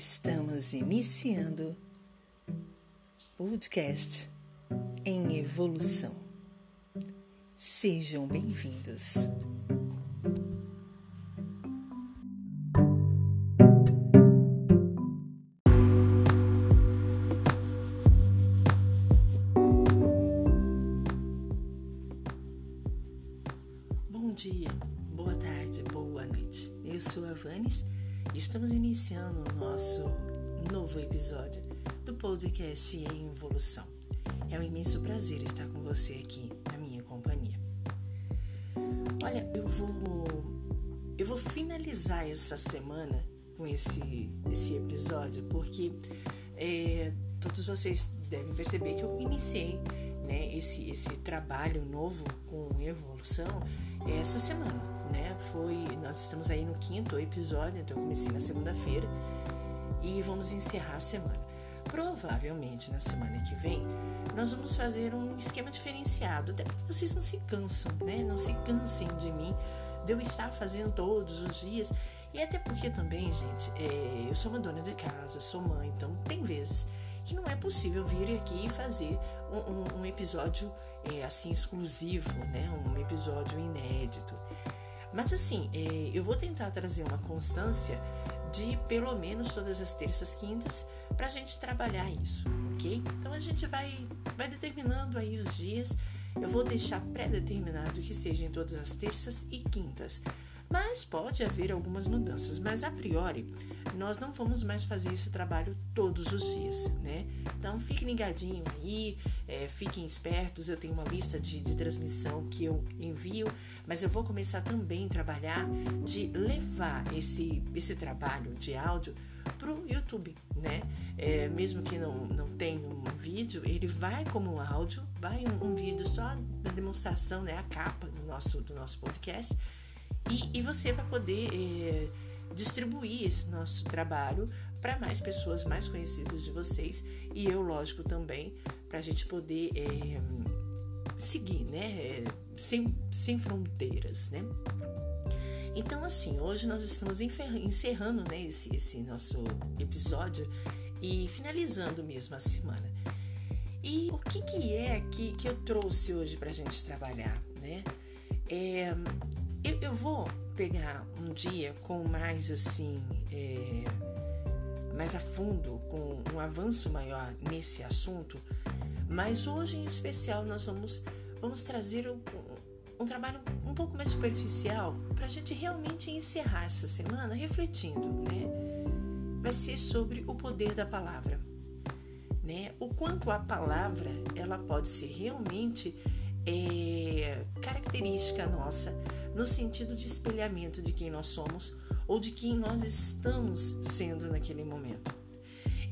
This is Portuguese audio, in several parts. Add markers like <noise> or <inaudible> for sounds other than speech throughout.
Estamos iniciando podcast em evolução. Sejam bem-vindos. Bom dia, boa tarde, boa noite. Eu sou a Vanes estamos iniciando o nosso novo episódio do podcast em evolução. É um imenso prazer estar com você aqui na minha companhia. Olha, eu vou eu vou finalizar essa semana com esse esse episódio porque é, todos vocês devem perceber que eu iniciei né, esse, esse trabalho novo com evolução essa semana, né? Foi, nós estamos aí no quinto episódio, então eu comecei na segunda-feira e vamos encerrar a semana. Provavelmente na semana que vem nós vamos fazer um esquema diferenciado, até porque vocês não se cansam, né? Não se cansem de mim, de eu estar fazendo todos os dias. E até porque também, gente, é, eu sou uma dona de casa, sou mãe, então tem vezes que não é possível vir aqui e fazer um, um, um episódio é, assim exclusivo, né? Um episódio inédito. Mas assim, é, eu vou tentar trazer uma constância de pelo menos todas as terças, quintas, para a gente trabalhar isso, ok? Então a gente vai, vai determinando aí os dias. Eu vou deixar pré-determinado que seja em todas as terças e quintas mas pode haver algumas mudanças. Mas a priori, nós não vamos mais fazer esse trabalho todos os dias, né? Então fiquem ligadinho aí, é, fiquem espertos. Eu tenho uma lista de, de transmissão que eu envio, mas eu vou começar também a trabalhar de levar esse, esse trabalho de áudio para o YouTube, né? É, mesmo que não, não tenha um vídeo, ele vai como áudio, vai um, um vídeo só da demonstração, né? A capa do nosso, do nosso podcast e, e você vai poder é, distribuir esse nosso trabalho para mais pessoas mais conhecidas de vocês e eu, lógico, também, para a gente poder é, seguir, né? É, sem, sem fronteiras, né? Então, assim, hoje nós estamos encerrando né, esse, esse nosso episódio e finalizando mesmo a semana. E o que, que é que, que eu trouxe hoje para a gente trabalhar, né? É, eu, eu vou pegar um dia com mais assim, é, mais a fundo, com um avanço maior nesse assunto, mas hoje em especial nós vamos, vamos trazer um, um trabalho um pouco mais superficial para a gente realmente encerrar essa semana refletindo, né? Vai ser sobre o poder da palavra, né? O quanto a palavra ela pode ser realmente é, característica nossa no sentido de espelhamento de quem nós somos ou de quem nós estamos sendo naquele momento.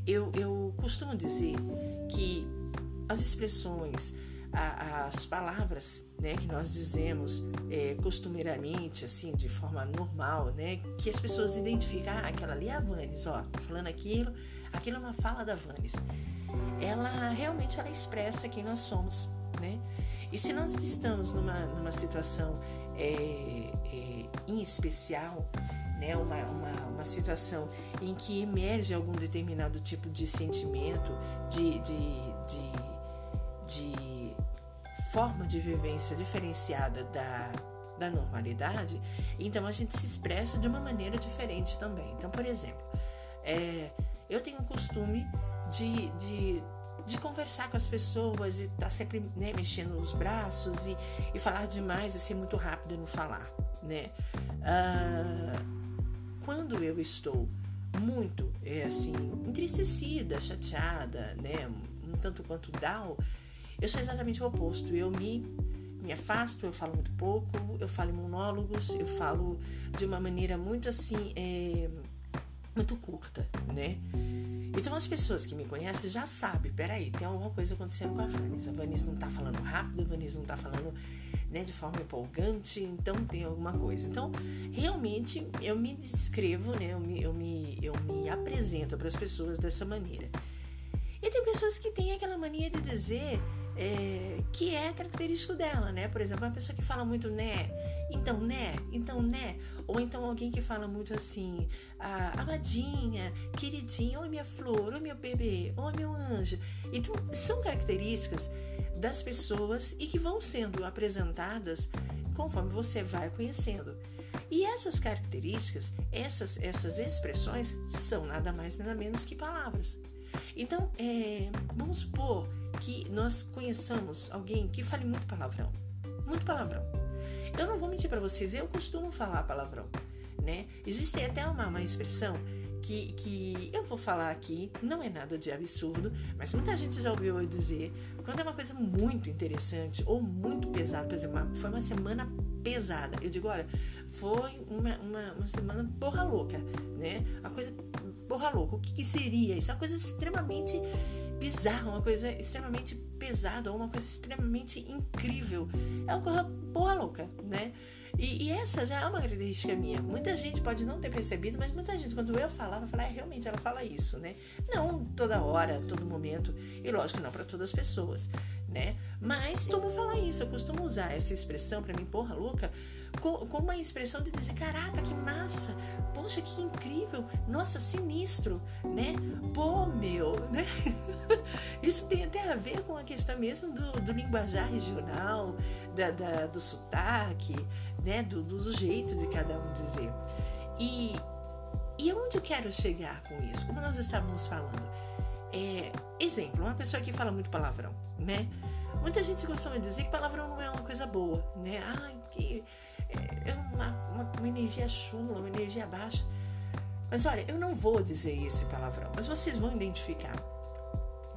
Eu, eu costumo dizer que as expressões, a, as palavras né, que nós dizemos é, costumeiramente, assim, de forma normal, né, que as pessoas identificam, ah, aquela ali é a Vanes, ó, tá falando aquilo, aquilo é uma fala da Vanes. Ela realmente ela expressa quem nós somos, né? E se nós estamos numa, numa situação é, é, em especial, né, uma, uma, uma situação em que emerge algum determinado tipo de sentimento, de, de, de, de forma de vivência diferenciada da, da normalidade, então a gente se expressa de uma maneira diferente também. Então, por exemplo, é, eu tenho o costume de, de de conversar com as pessoas e estar tá sempre né, mexendo os braços e, e falar demais e ser muito rápida no falar, né? Ah, quando eu estou muito, é assim, entristecida, chateada, né? Um tanto quanto down, eu sou exatamente o oposto. Eu me me afasto, eu falo muito pouco, eu falo em monólogos, eu falo de uma maneira muito assim, é, muito curta, né? Então as pessoas que me conhecem já sabem, peraí, tem alguma coisa acontecendo com a Vanessa. A Vanessa não tá falando rápido, a Vanessa não tá falando né, de forma empolgante, então tem alguma coisa. Então, realmente eu me descrevo, né? Eu me, eu me, eu me apresento para as pessoas dessa maneira. E tem pessoas que têm aquela mania de dizer é, que é característico dela, né? Por exemplo, uma pessoa que fala muito né, então né, então né, ou então alguém que fala muito assim, ah, amadinha, queridinha, oi minha flor, oi meu bebê, oi meu anjo. Então, são características das pessoas e que vão sendo apresentadas conforme você vai conhecendo. E essas características, essas, essas expressões, são nada mais nada menos que palavras. Então, é, vamos supor que nós conheçamos alguém que fale muito palavrão. Muito palavrão. Eu não vou mentir para vocês, eu costumo falar palavrão, né? Existe até uma, uma expressão que, que eu vou falar aqui, não é nada de absurdo, mas muita gente já ouviu eu dizer, quando é uma coisa muito interessante ou muito pesada, por exemplo, uma, foi uma semana pesada, eu digo, olha, foi uma, uma, uma semana porra louca, né? Uma coisa porra louca, o que, que seria isso? Uma coisa extremamente bizarra, uma coisa extremamente pesada, uma coisa extremamente incrível. É uma coisa porra louca, né? E, e, essa já é uma característica minha. Muita gente pode não ter percebido, mas muita gente, quando eu falava, falar, é, realmente ela fala isso, né? Não toda hora, todo momento, e lógico, não para todas as pessoas, né? Mas costumo falar isso, eu costumo usar essa expressão para mim, porra louca, com, com uma expressão de dizer, caraca, que massa, poxa, que incrível, nossa, sinistro, né? Pô, meu, né? <laughs> Isso tem até a ver com a questão mesmo do, do linguajar regional, da, da, do sotaque, né? Do, do jeito de cada um dizer. E, e aonde eu quero chegar com isso? Como nós estávamos falando, é, exemplo, uma pessoa que fala muito palavrão, né? Muita gente costuma dizer que palavrão não é uma coisa boa, né? Ai, que é uma, uma, uma energia chula, uma energia baixa. Mas olha, eu não vou dizer esse palavrão, mas vocês vão identificar.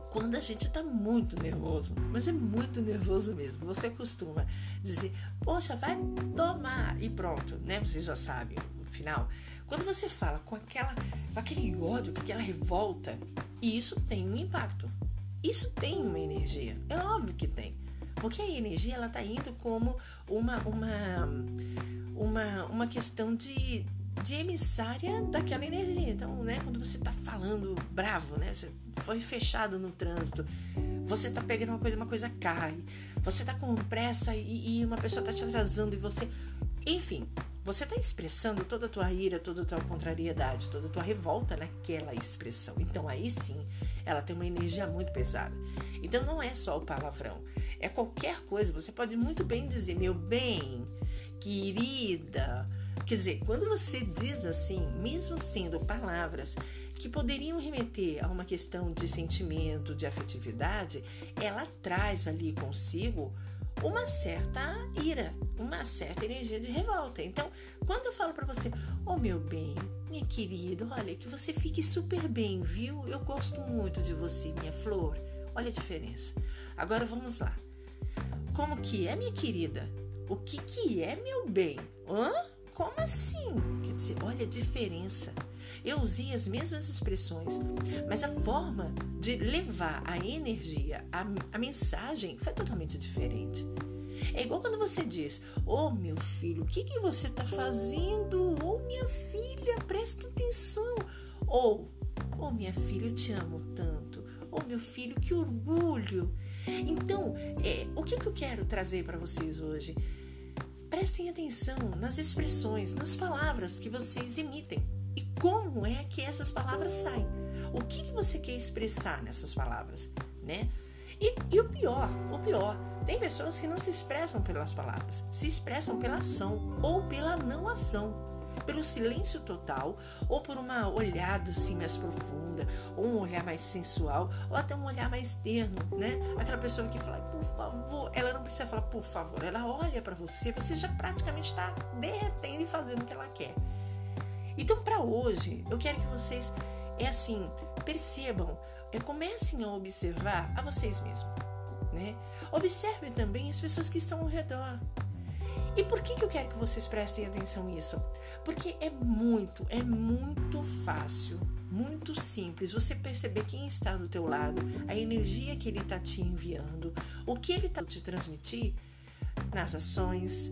Quando a gente está muito nervoso, mas é muito nervoso mesmo, você costuma dizer, poxa, vai tomar e pronto, né? Você já sabe final. Quando você fala com aquela, com aquele ódio, com aquela revolta, isso tem um impacto. Isso tem uma energia. É óbvio que tem. Porque a energia ela tá indo como uma uma uma, uma questão de, de emissária daquela energia. Então, né, quando você tá falando bravo, né, você foi fechado no trânsito, você tá pegando uma coisa, uma coisa cai, você tá com pressa e, e uma pessoa tá te atrasando e você, enfim, você está expressando toda a tua ira, toda a tua contrariedade, toda a tua revolta naquela expressão. Então aí sim, ela tem uma energia muito pesada. Então não é só o palavrão, é qualquer coisa. Você pode muito bem dizer, meu bem, querida. Quer dizer, quando você diz assim, mesmo sendo palavras que poderiam remeter a uma questão de sentimento, de afetividade, ela traz ali consigo uma certa ira, uma certa energia de revolta. Então, quando eu falo para você, oh meu bem, minha querida, olha, que você fique super bem, viu? Eu gosto muito de você, minha flor. Olha a diferença. Agora vamos lá. Como que é, minha querida? O que que é, meu bem? Hã? Como assim? Quer dizer, olha a diferença. Eu usei as mesmas expressões, mas a forma de levar a energia, a, a mensagem foi totalmente diferente. É igual quando você diz: Ô oh, meu filho, o que, que você está fazendo? Ô oh, minha filha, presta atenção. Ou, ô oh, minha filha, eu te amo tanto. Ô oh, meu filho, que orgulho. Então, é, o que, que eu quero trazer para vocês hoje? Prestem atenção nas expressões, nas palavras que vocês emitem e como é que essas palavras saem. O que, que você quer expressar nessas palavras, né? E, e, o pior, o pior, tem pessoas que não se expressam pelas palavras, se expressam pela ação ou pela não ação pelo silêncio total, ou por uma olhada assim mais profunda, ou um olhar mais sensual, ou até um olhar mais terno, né? Aquela pessoa que fala, por favor, ela não precisa falar por favor, ela olha para você, você já praticamente está derretendo e fazendo o que ela quer. Então, para hoje, eu quero que vocês, é assim, percebam, é, comecem a observar a vocês mesmos. Né? Observe também as pessoas que estão ao redor. E por que, que eu quero que vocês prestem atenção nisso? Porque é muito, é muito fácil, muito simples você perceber quem está do teu lado, a energia que ele está te enviando, o que ele está te transmitir nas ações,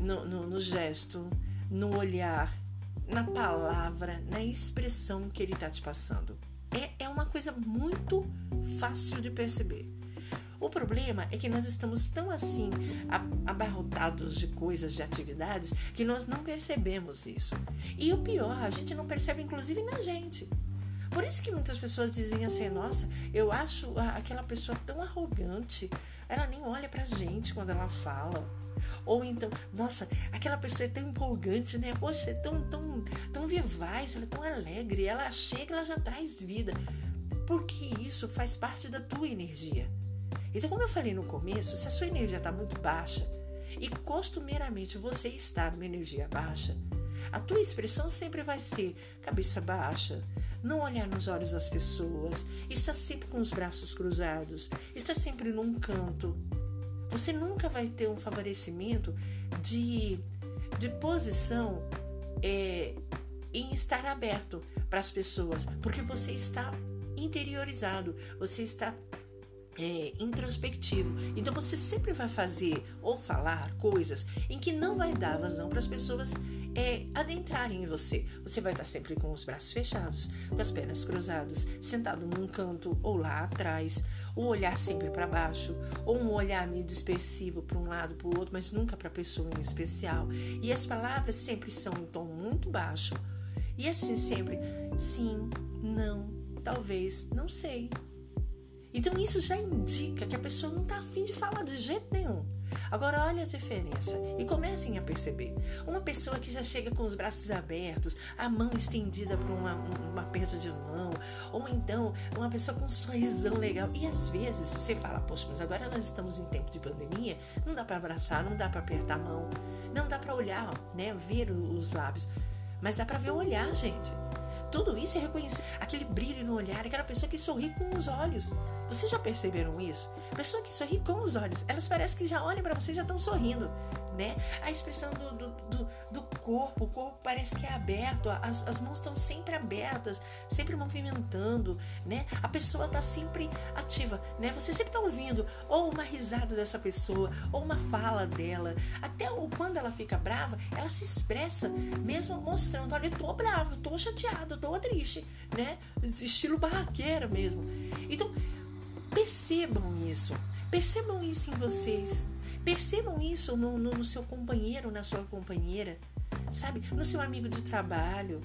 no, no, no gesto, no olhar, na palavra, na expressão que ele está te passando. É, é uma coisa muito fácil de perceber. O problema é que nós estamos tão assim abarrotados de coisas, de atividades, que nós não percebemos isso. E o pior, a gente não percebe inclusive na gente. Por isso que muitas pessoas dizem assim: nossa, eu acho aquela pessoa tão arrogante, ela nem olha pra gente quando ela fala. Ou então, nossa, aquela pessoa é tão empolgante, né? Poxa, é tão, tão, tão vivaz, ela é tão alegre, ela chega, ela já traz vida. Porque isso faz parte da tua energia. Então, como eu falei no começo, se a sua energia está muito baixa e costumeiramente você está numa energia baixa, a tua expressão sempre vai ser cabeça baixa, não olhar nos olhos das pessoas, está sempre com os braços cruzados, está sempre num canto. Você nunca vai ter um favorecimento de, de posição é, em estar aberto para as pessoas, porque você está interiorizado, você está é, introspectivo. Então você sempre vai fazer ou falar coisas em que não vai dar vazão para as pessoas é, adentrarem em você. Você vai estar sempre com os braços fechados, com as pernas cruzadas, sentado num canto ou lá atrás, o olhar sempre para baixo, ou um olhar meio dispersivo para um lado para o outro, mas nunca para a pessoa em especial. E as palavras sempre são em tom muito baixo. E assim sempre, sim, não, talvez, não sei, então isso já indica que a pessoa não está afim de falar de jeito nenhum. Agora olha a diferença e comecem a perceber. Uma pessoa que já chega com os braços abertos, a mão estendida para um, um aperto de mão, ou então uma pessoa com um sorrisão legal. E às vezes você fala, poxa, mas agora nós estamos em tempo de pandemia, não dá para abraçar, não dá para apertar a mão, não dá para olhar, né, ver os lábios, mas dá para ver o olhar, gente. Tudo isso é reconhecer aquele brilho no olhar, aquela pessoa que sorri com os olhos. Vocês já perceberam isso? Pessoa que sorri com os olhos, elas parecem que já olham para você e já estão sorrindo, né? A expressão do, do, do, do, corpo, o corpo parece que é aberto, as, as mãos estão sempre abertas, sempre movimentando, né? A pessoa está sempre ativa, né? Você sempre está ouvindo ou uma risada dessa pessoa, ou uma fala dela, até o, quando ela fica brava, ela se expressa, mesmo mostrando, olha, eu tô brava, eu tô chateada, eu tô triste, né? Estilo barraqueira mesmo. Então, Percebam isso. Percebam isso em vocês. Percebam isso no, no, no seu companheiro, na sua companheira. Sabe? No seu amigo de trabalho.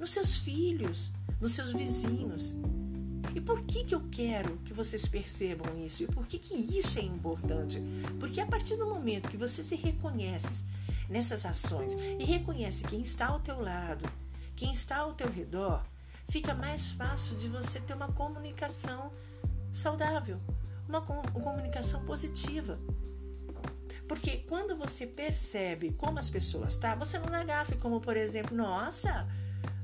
Nos seus filhos. Nos seus vizinhos. E por que, que eu quero que vocês percebam isso? E por que, que isso é importante? Porque a partir do momento que você se reconhece nessas ações e reconhece quem está ao teu lado, quem está ao teu redor, fica mais fácil de você ter uma comunicação saudável, uma comunicação positiva. Porque quando você percebe como as pessoas estão, tá, você não dá gafe, como por exemplo, nossa,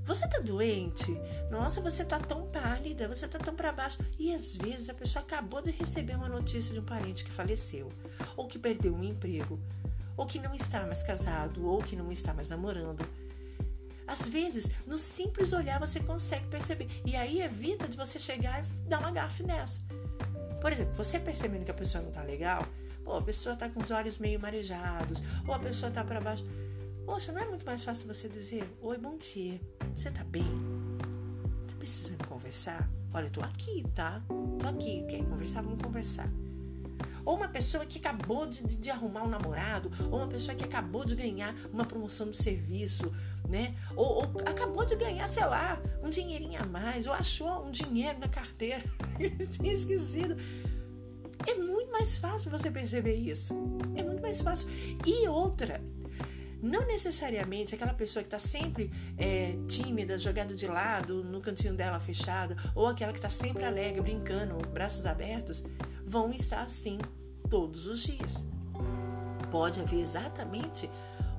você tá doente? Nossa, você tá tão pálida, você tá tão para baixo. E às vezes a pessoa acabou de receber uma notícia de um parente que faleceu, ou que perdeu um emprego, ou que não está mais casado, ou que não está mais namorando. Às vezes, no simples olhar você consegue perceber. E aí evita de você chegar e dar uma gafe nessa. Por exemplo, você percebendo que a pessoa não tá legal, ou a pessoa tá com os olhos meio marejados, ou a pessoa tá para baixo. Poxa, não é muito mais fácil você dizer: Oi, bom dia, você tá bem? Tá precisando conversar? Olha, eu tô aqui, tá? Tô aqui, quer conversar? Vamos conversar. Ou uma pessoa que acabou de, de, de arrumar um namorado, ou uma pessoa que acabou de ganhar uma promoção de serviço, né? Ou, ou, acabou de ganhar, sei lá, um dinheirinho a mais, ou achou um dinheiro na carteira <laughs> e tinha esquecido. É muito mais fácil você perceber isso. É muito mais fácil. E outra, não necessariamente aquela pessoa que está sempre é, tímida, jogada de lado, no cantinho dela fechada, ou aquela que está sempre alegre, brincando, braços abertos, vão estar assim todos os dias. Pode haver exatamente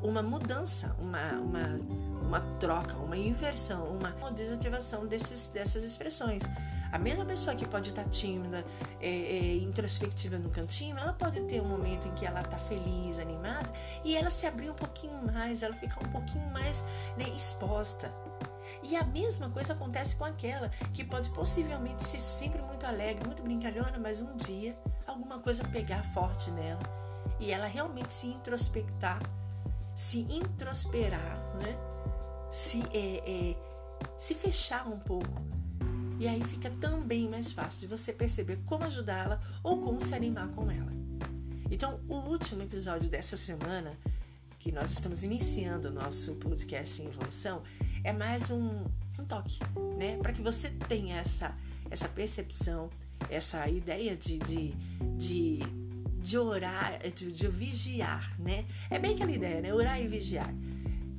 uma mudança, uma, uma, uma troca, uma inversão, uma desativação desses, dessas expressões. A mesma pessoa que pode estar tímida, é, é, introspectiva no cantinho, ela pode ter um momento em que ela está feliz, animada, e ela se abrir um pouquinho mais, ela fica um pouquinho mais né, exposta. E a mesma coisa acontece com aquela que pode possivelmente ser sempre muito alegre, muito brincalhona, mas um dia alguma coisa pegar forte nela e ela realmente se introspectar se introsperar, né? se, é, é, se fechar um pouco E aí fica também mais fácil de você perceber como ajudá-la ou como se animar com ela. Então, o último episódio dessa semana, que nós estamos iniciando o nosso podcast em evolução, é mais um, um toque, né? Para que você tenha essa, essa percepção, essa ideia de, de, de, de orar, de, de vigiar, né? É bem aquela ideia, né? Orar e vigiar.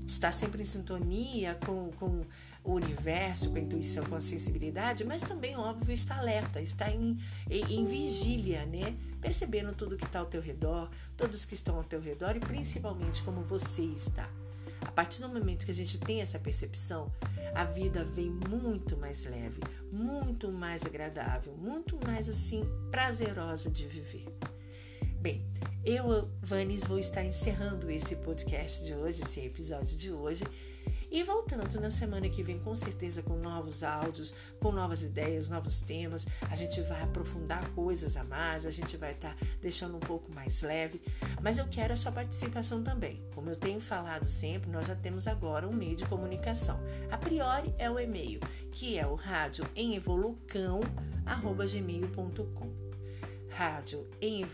Estar sempre em sintonia com, com o universo, com a intuição, com a sensibilidade, mas também, óbvio, está alerta, está em, em, em vigília, né? Percebendo tudo que está ao teu redor, todos que estão ao teu redor e principalmente como você está. A partir do momento que a gente tem essa percepção, a vida vem muito mais leve, muito mais agradável, muito mais assim prazerosa de viver. Bem, eu, Vanis, vou estar encerrando esse podcast de hoje, esse episódio de hoje. E voltando na semana que vem, com certeza, com novos áudios, com novas ideias, novos temas, a gente vai aprofundar coisas a mais, a gente vai estar tá deixando um pouco mais leve. Mas eu quero a sua participação também. Como eu tenho falado sempre, nós já temos agora um meio de comunicação. A priori é o e-mail, que é o rádio em. Rádio em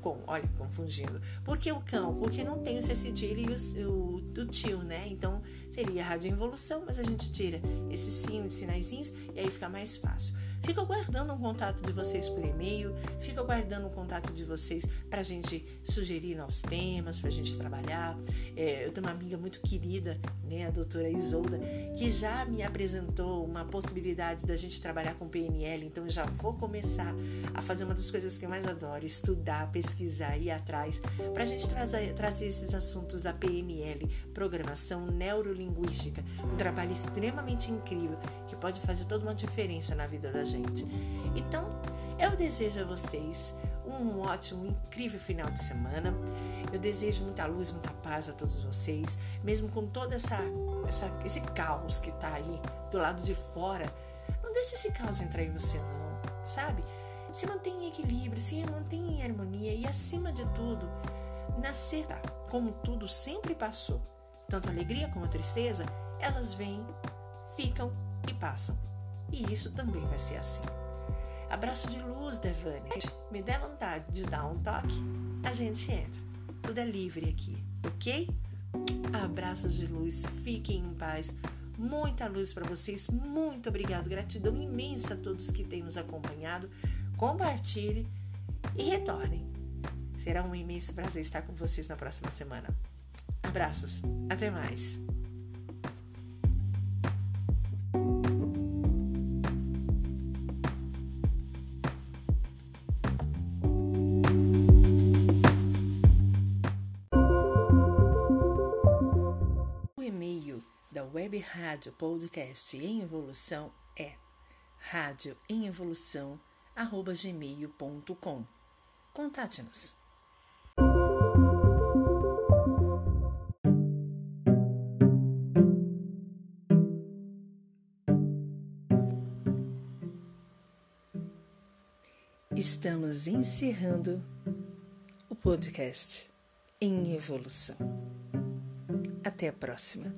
com, olha, confundindo. Por que o cão? Porque não tem o C cedilha e o, o, o tio, né? Então seria rádio evolução, mas a gente tira esses sim, os sinaizinhos e aí fica mais fácil. Fica guardando um contato de vocês por e-mail, fica guardando um contato de vocês para a gente sugerir novos temas, para a gente trabalhar. É, eu tenho uma amiga muito querida, né, a doutora Isolda, que já me apresentou uma possibilidade da gente trabalhar com PNL, então eu já vou começar a fazer uma das coisas que eu mais adoro, estudar, pesquisar, ir atrás, para a gente trazer, trazer esses assuntos da PNL, Programação Neurolinguística, um trabalho extremamente incrível que pode fazer toda uma diferença na vida da gente. Então, eu desejo a vocês um ótimo, incrível final de semana. Eu desejo muita luz, muita paz a todos vocês, mesmo com todo essa, essa, esse caos que está aí do lado de fora. Não deixe esse caos entrar em você, não, sabe? Se mantenha em equilíbrio, se mantenha em harmonia e, acima de tudo, nascer, tá? como tudo sempre passou. Tanto a alegria como a tristeza, elas vêm, ficam e passam. E isso também vai ser assim. Abraço de luz, Devane. Me dê vontade de dar um toque, a gente entra. Tudo é livre aqui, ok? Abraços de luz, fiquem em paz. Muita luz para vocês. Muito obrigado. Gratidão imensa a todos que têm nos acompanhado. Compartilhe e retornem. Será um imenso prazer estar com vocês na próxima semana. Abraços. Até mais. Web Rádio Podcast em Evolução é rádio em evolução gmail.com. Contate-nos. Estamos encerrando o podcast em evolução. Até a próxima.